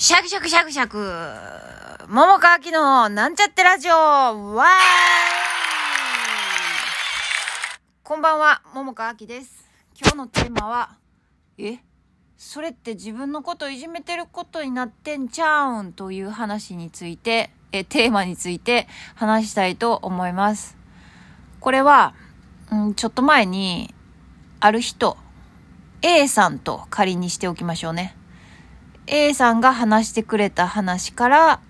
シャクシャクシャクシャク。桃川きのなんちゃってラジオわーいこんばんは、桃川きです。今日のテーマは、え？それって自分のこといじめてることになってんちゃうんという話について、え、テーマについて話したいと思います。これは、うん、ちょっと前に、ある人、A さんと仮にしておきましょうね。A さんが話してくれた話から、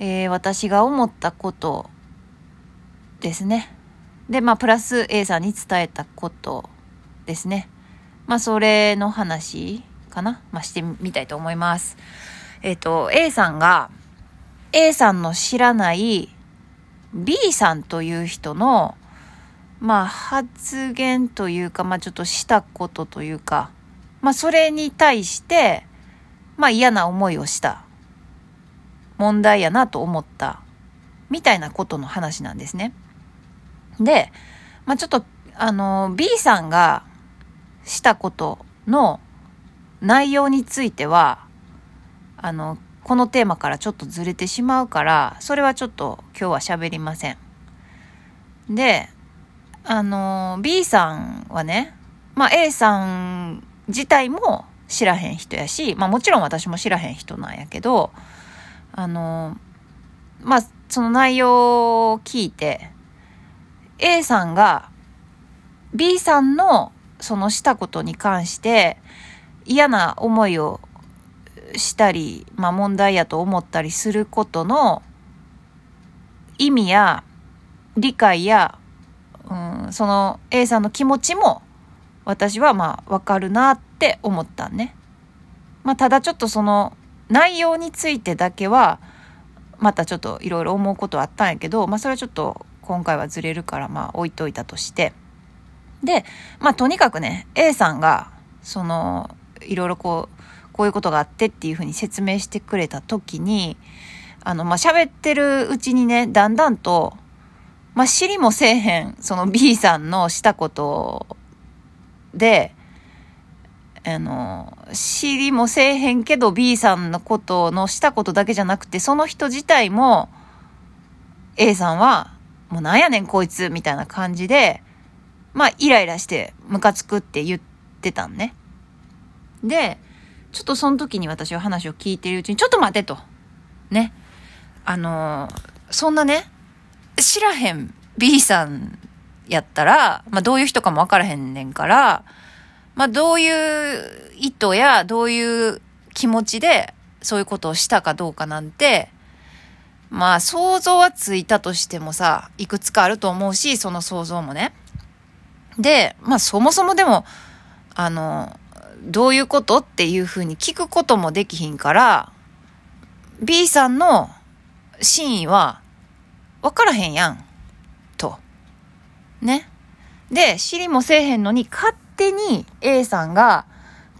えー私が思ったことですね。で、まあ、プラス A さんに伝えたことですね。まあ、それの話かなまあ、してみたいと思います。えっ、と、A さんが、A さんの知らない B さんという人の、まあ、発言というか、まあ、ちょっとしたことというか、まあ、それに対して、まあ、嫌な思いをした。問題やなと思った。みたいなことの話なんですね。で、まあ、ちょっと、あの、B さんがしたことの内容については、あの、このテーマからちょっとずれてしまうから、それはちょっと今日は喋りません。で、あの、B さんはね、まあ A さん自体も知らへん人やし、まあもちろん私も知らへん人なんやけど、あの、まあその内容を聞いて、A さんが B さんのそのしたことに関して嫌な思いをしたり、まあ問題やと思ったりすることの意味や理解や、うん、その A さんの気持ちも私はまあわかるなって思ったね。まあただちょっとその内容についてだけはまたちょっといろいろ思うことはあったんやけど、まあそれはちょっと今回はずれるからまあ置いといたとして。で、まあとにかくね、A さんがそのいろいろこう、こういうことがあってっていうふうに説明してくれた時に、あの、まあ喋ってるうちにね、だんだんと、まあ知りもせえへん、その B さんのしたことで、あの、知りもせえへんけど B さんのことのしたことだけじゃなくて、その人自体も A さんは、もうなんやねんこいつみたいな感じで、まあイライラしてムカつくって言ってたんね。で、ちょっとその時に私は話を聞いてるうちに、ちょっと待てと。ね。あのそんなね、知らへん B さんやったら、まあどういう人かもわからへんねんから、まあどういう意図やどういう気持ちでそういうことをしたかどうかなんて、まあ想像はついたとしてもさ、いくつかあると思うし、その想像もね。で、まあそもそもでも、あの、どういうことっていうふうに聞くこともできひんから、B さんの真意は分からへんやん。ね。で、知りもせえへんのに勝手に A さんが、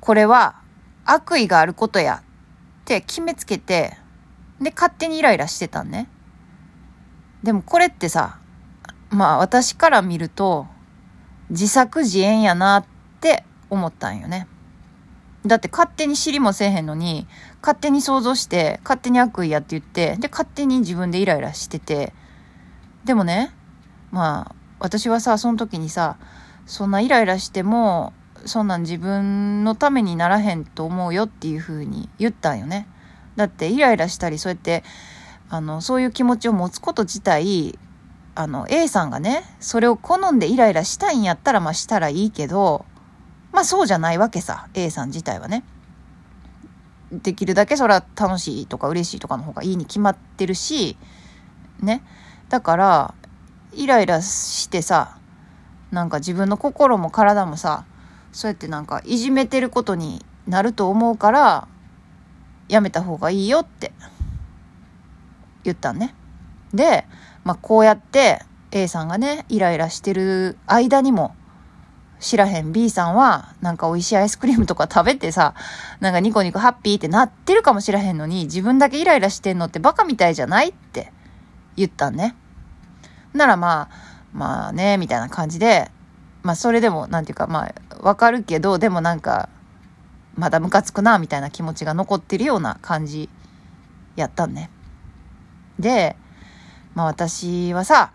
これは悪意があることやって決めつけて、で、勝手にイライラしてたんね。でもこれってさ、まあ私から見ると、自作自演やなって思ったんよね。だって勝手に知りもせえへんのに、勝手に想像して、勝手に悪意やって言って、で、勝手に自分でイライラしてて、でもね、まあ、私はさ、その時にさ、そんなイライラしても、そんなん自分のためにならへんと思うよっていう風に言ったんよね。だってイライラしたり、そうやって、あの、そういう気持ちを持つこと自体、あの、A さんがね、それを好んでイライラしたいんやったら、まあしたらいいけど、まあそうじゃないわけさ、A さん自体はね。できるだけそれは楽しいとか嬉しいとかの方がいいに決まってるし、ね。だから、イライラしてさ、なんか自分の心も体もさ、そうやってなんかいじめてることになると思うから、やめた方がいいよって言ったんね。で、まあこうやって A さんがね、イライラしてる間にも、知らへん B さんは、なんか美味しいアイスクリームとか食べてさ、なんかニコニコハッピーってなってるかもしらへんのに、自分だけイライラしてんのってバカみたいじゃないって言ったんね。ならまあ、まあね、みたいな感じで、まあそれでも、なんていうか、まあ、わかるけど、でもなんか、まだムカつくな、みたいな気持ちが残ってるような感じやったんね。で、まあ私はさ、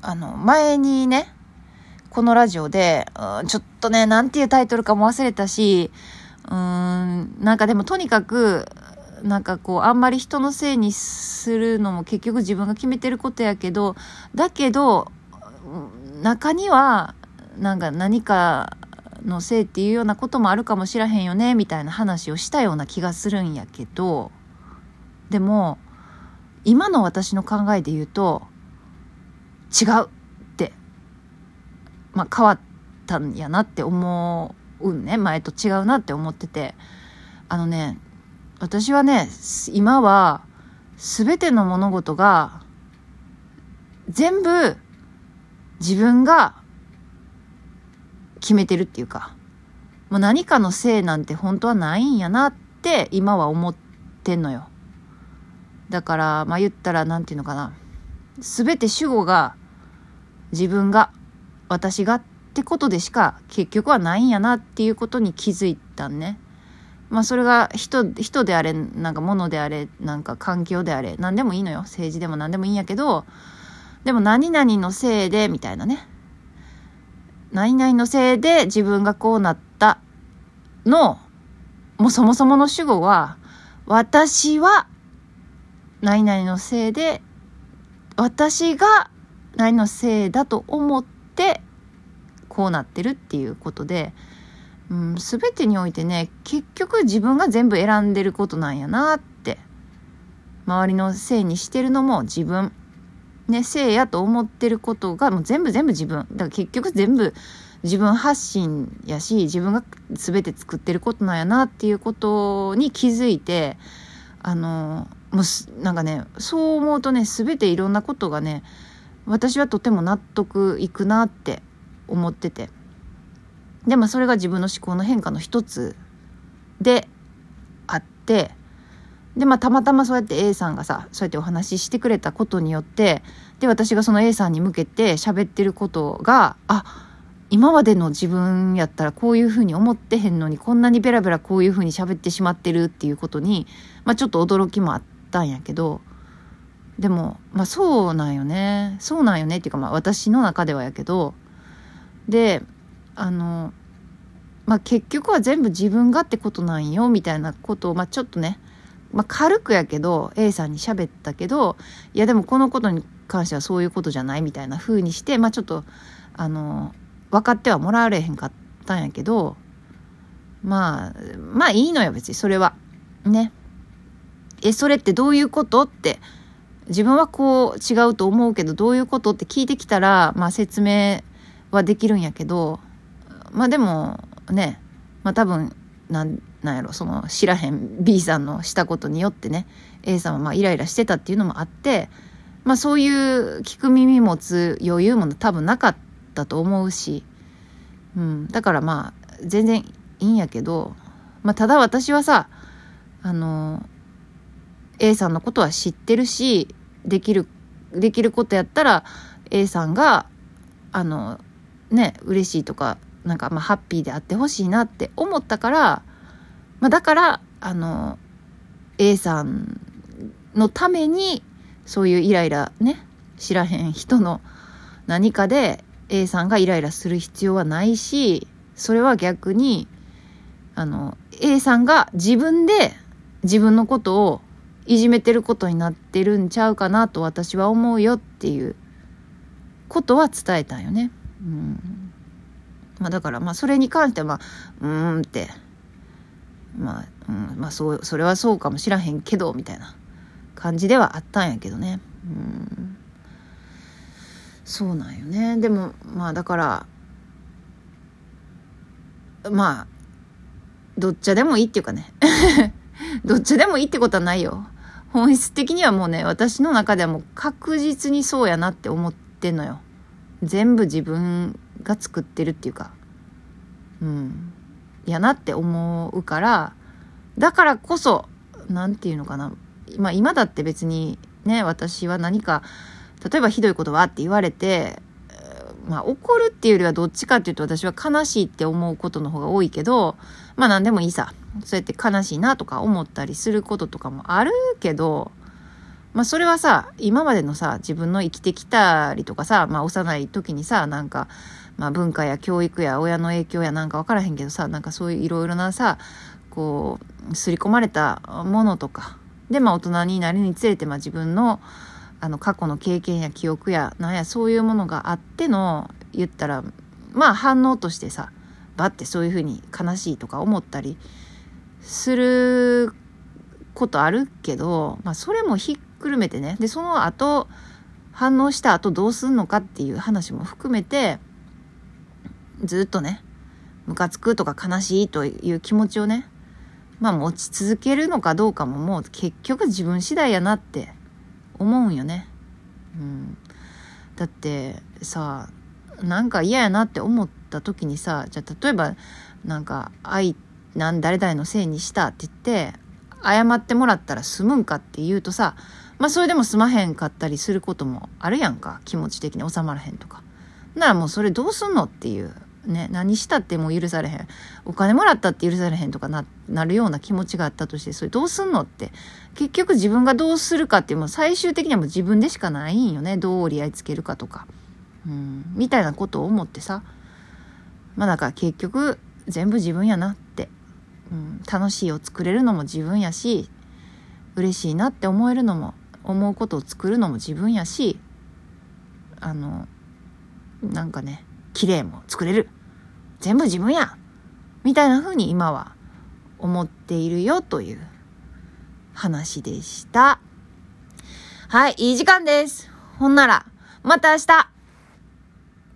あの、前にね、このラジオで、うん、ちょっとね、なんていうタイトルかも忘れたし、うーん、なんかでもとにかく、なんかこう、あんまり人のせいにするのも結局自分が決めてることやけど、だけど、中には、なんか何かのせいっていうようなこともあるかもしらへんよね、みたいな話をしたような気がするんやけど、でも、今の私の考えで言うと、違うって、まあ変わったんやなって思うんね。前と違うなって思ってて。あのね、私はね、今は、すべての物事が、全部、自分が決めてるっていうか、もう何かのせいなんて本当はないんやなって今は思ってんのよ。だから、まあ言ったらなんていうのかな。すべて主語が自分が、私がってことでしか結局はないんやなっていうことに気づいたんね。まあそれが人、人であれ、なんか物であれ、なんか環境であれ、何でもいいのよ。政治でも何でもいいんやけど、でも何々のせいで、みたいなね。何々のせいで自分がこうなったの、もうそもそもの主語は、私は何々のせいで、私が何のせいだと思って、こうなってるっていうことで、うん、全てにおいてね、結局自分が全部選んでることなんやなって。周りのせいにしてるのも自分。ね、せいやと思ってることがもう全部全部自分。だから結局全部自分発信やし、自分が全て作ってることなんやなっていうことに気づいて、あの、もうなんかね、そう思うとね、全ていろんなことがね、私はとても納得いくなって思ってて。で、まあそれが自分の思考の変化の一つであって、で、まあ、たまたまそうやって A さんがさ、そうやってお話ししてくれたことによって、で、私がその A さんに向けて喋ってることが、あ、今までの自分やったらこういうふうに思ってへんのに、こんなにベラベラこういうふうに喋ってしまってるっていうことに、まあ、ちょっと驚きもあったんやけど、でも、まあ、そうなんよね。そうなんよねっていうか、まあ、私の中ではやけど、で、あの、まあ、結局は全部自分がってことなんよ、みたいなことを、まあ、ちょっとね、まあ、軽くやけど A さんに喋ったけどいやでもこのことに関してはそういうことじゃないみたいな風にしてまあちょっとあの分かってはもらわれへんかったんやけどまあまあいいのよ別にそれは。ね。えそれってどういうことって自分はこう違うと思うけどどういうことって聞いてきたらまあ説明はできるんやけどまあでもねまあ多分なんなんやろその知らへん B さんのしたことによってね A さんはまあイライラしてたっていうのもあってまあそういう聞く耳持つ余裕も多分なかったと思うし、うん、だからまあ全然いいんやけど、まあ、ただ私はさあの A さんのことは知ってるしできるできることやったら A さんがあのね嬉しいとかなんかまあハッピーであってほしいなって思ったから、まあ、だからあの A さんのためにそういうイライラね知らへん人の何かで A さんがイライラする必要はないしそれは逆にあの A さんが自分で自分のことをいじめてることになってるんちゃうかなと私は思うよっていうことは伝えたんよね。うんまあだからまあそれに関してはまあ、うーんって、まあ、うん、まあそう、それはそうかもしらへんけど、みたいな感じではあったんやけどね。うん。そうなんよね。でも、まあだから、まあ、どっちでもいいっていうかね。どっちでもいいってことはないよ。本質的にはもうね、私の中ではもう確実にそうやなって思ってんのよ。全部自分が作ってるっていうか、うん、やなって思うから、だからこそ、なんていうのかな。まあ今だって別にね、私は何か、例えばひどいことはって言われて、まあ怒るっていうよりはどっちかっていうと私は悲しいって思うことの方が多いけど、まあ何でもいいさ。そうやって悲しいなとか思ったりすることとかもあるけど、まあそれはさ、今までのさ、自分の生きてきたりとかさ、まあ幼い時にさ、なんか、まあ文化や教育や親の影響やなんかわからへんけどさ、なんかそういういろいろなさ、こう、刷り込まれたものとか、で、まあ大人になるにつれて、まあ自分の、あの過去の経験や記憶やなんやそういうものがあっての言ったらまあ反応としてさバッてそういうふうに悲しいとか思ったりすることあるけど、まあ、それもひっくるめてね。でその後反応した後どうすんのかっていう話も含めてずっとねムカつくとか悲しいという気持ちをねまあ持ち続けるのかどうかももう結局自分次第やなって思うんよね。うん。だってさ、なんか嫌やなって思った時にさ、じゃあ例えば、なんか、愛、なん誰々のせいにしたって言って、謝ってもらったら済むんかって言うとさ、まあそれでも済まへんかったりすることもあるやんか。気持ち的に収まらへんとか。ならもうそれどうすんのっていうね、何したってもう許されへん。お金もらったって許されへんとかな、なるような気持ちがあったとして、それどうすんのって。結局自分がどうするかっていう、もう最終的にはもう自分でしかないんよね。どう折り合いつけるかとか。うん、みたいなことを思ってさ。まあだから結局、全部自分やなって。うん、楽しいを作れるのも自分やし、嬉しいなって思えるのも、思うことを作るのも自分やし、あの、なんかね、綺麗も作れる。全部自分やみたいな風に今は思っているよという話でした。はい、いい時間です。ほんなら、また明日